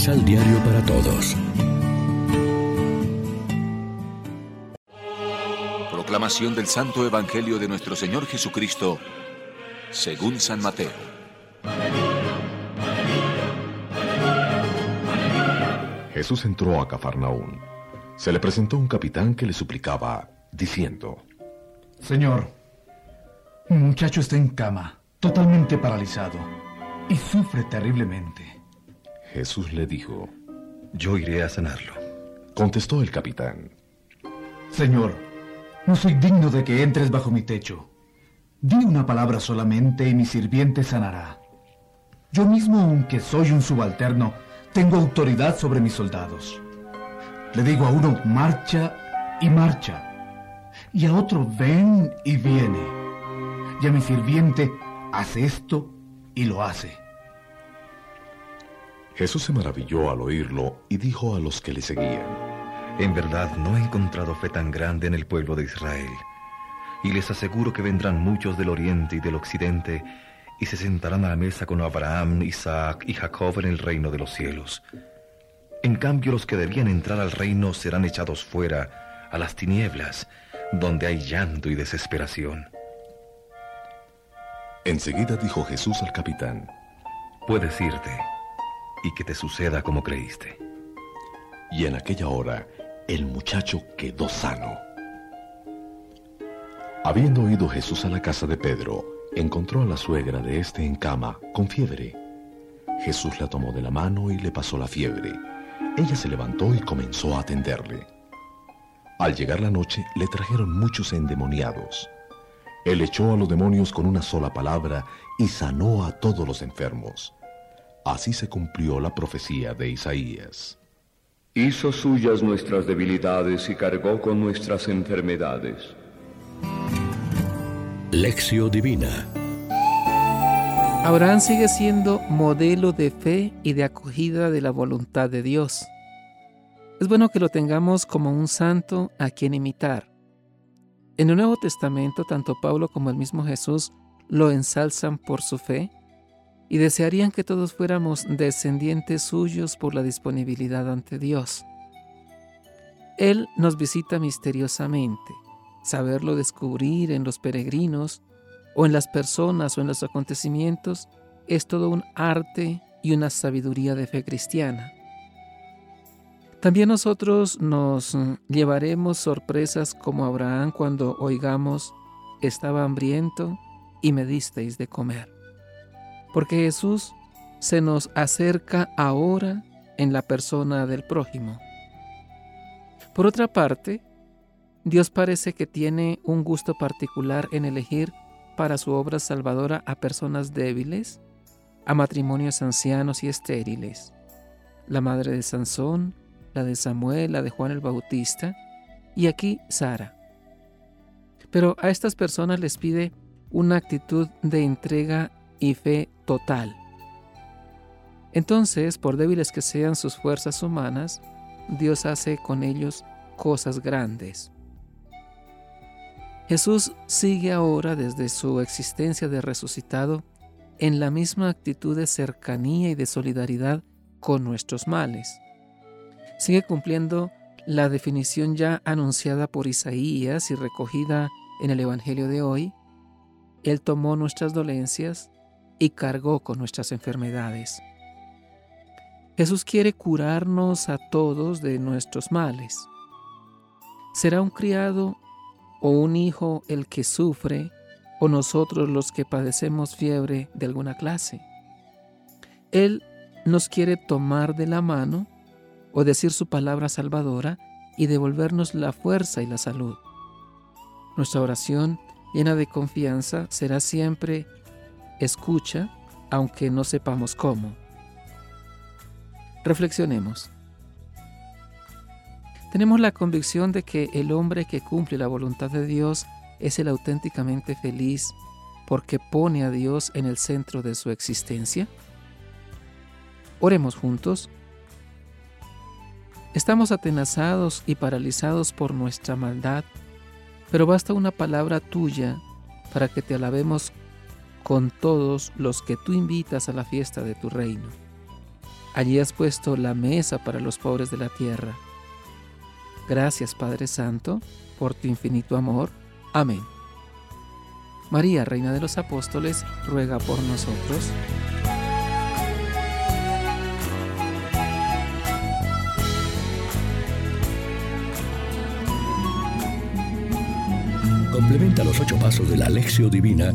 Misal Diario para Todos. Proclamación del Santo Evangelio de nuestro Señor Jesucristo, según San Mateo. Jesús entró a Cafarnaún. Se le presentó un capitán que le suplicaba, diciendo, Señor, un muchacho está en cama, totalmente paralizado, y sufre terriblemente. Jesús le dijo, Yo iré a sanarlo. Contestó el capitán, Señor, no soy digno de que entres bajo mi techo. Di una palabra solamente y mi sirviente sanará. Yo mismo, aunque soy un subalterno, tengo autoridad sobre mis soldados. Le digo a uno, marcha y marcha. Y a otro, ven y viene. Y a mi sirviente, hace esto y lo hace. Jesús se maravilló al oírlo y dijo a los que le seguían, En verdad no he encontrado fe tan grande en el pueblo de Israel. Y les aseguro que vendrán muchos del oriente y del occidente y se sentarán a la mesa con Abraham, Isaac y Jacob en el reino de los cielos. En cambio los que debían entrar al reino serán echados fuera, a las tinieblas, donde hay llanto y desesperación. Enseguida dijo Jesús al capitán, Puedes irte, y que te suceda como creíste. y en aquella hora el muchacho quedó sano. Habiendo ido Jesús a la casa de Pedro, encontró a la suegra de éste en cama, con fiebre. Jesús la tomó de la mano y le pasó la fiebre. Ella se levantó y comenzó a atenderle. Al llegar la noche le trajeron muchos endemoniados. Él echó a los demonios con una sola palabra y sanó a todos los enfermos. Así se cumplió la profecía de Isaías. Hizo suyas nuestras debilidades y cargó con nuestras enfermedades. Lección Divina. Abraham sigue siendo modelo de fe y de acogida de la voluntad de Dios. Es bueno que lo tengamos como un santo a quien imitar. En el Nuevo Testamento, tanto Pablo como el mismo Jesús lo ensalzan por su fe y desearían que todos fuéramos descendientes suyos por la disponibilidad ante Dios. Él nos visita misteriosamente. Saberlo descubrir en los peregrinos o en las personas o en los acontecimientos es todo un arte y una sabiduría de fe cristiana. También nosotros nos llevaremos sorpresas como Abraham cuando oigamos, estaba hambriento y me disteis de comer. Porque Jesús se nos acerca ahora en la persona del prójimo. Por otra parte, Dios parece que tiene un gusto particular en elegir para su obra salvadora a personas débiles, a matrimonios ancianos y estériles. La madre de Sansón, la de Samuel, la de Juan el Bautista y aquí Sara. Pero a estas personas les pide una actitud de entrega y fe total. Entonces, por débiles que sean sus fuerzas humanas, Dios hace con ellos cosas grandes. Jesús sigue ahora desde su existencia de resucitado en la misma actitud de cercanía y de solidaridad con nuestros males. Sigue cumpliendo la definición ya anunciada por Isaías y recogida en el Evangelio de hoy. Él tomó nuestras dolencias y cargó con nuestras enfermedades. Jesús quiere curarnos a todos de nuestros males. ¿Será un criado o un hijo el que sufre o nosotros los que padecemos fiebre de alguna clase? Él nos quiere tomar de la mano o decir su palabra salvadora y devolvernos la fuerza y la salud. Nuestra oración llena de confianza será siempre escucha, aunque no sepamos cómo. Reflexionemos. Tenemos la convicción de que el hombre que cumple la voluntad de Dios es el auténticamente feliz porque pone a Dios en el centro de su existencia. Oremos juntos. Estamos atenazados y paralizados por nuestra maldad, pero basta una palabra tuya para que te alabemos con todos los que tú invitas a la fiesta de tu reino. Allí has puesto la mesa para los pobres de la tierra. Gracias Padre Santo por tu infinito amor. Amén. María, Reina de los Apóstoles, ruega por nosotros. Complementa los ocho pasos de la Alexio Divina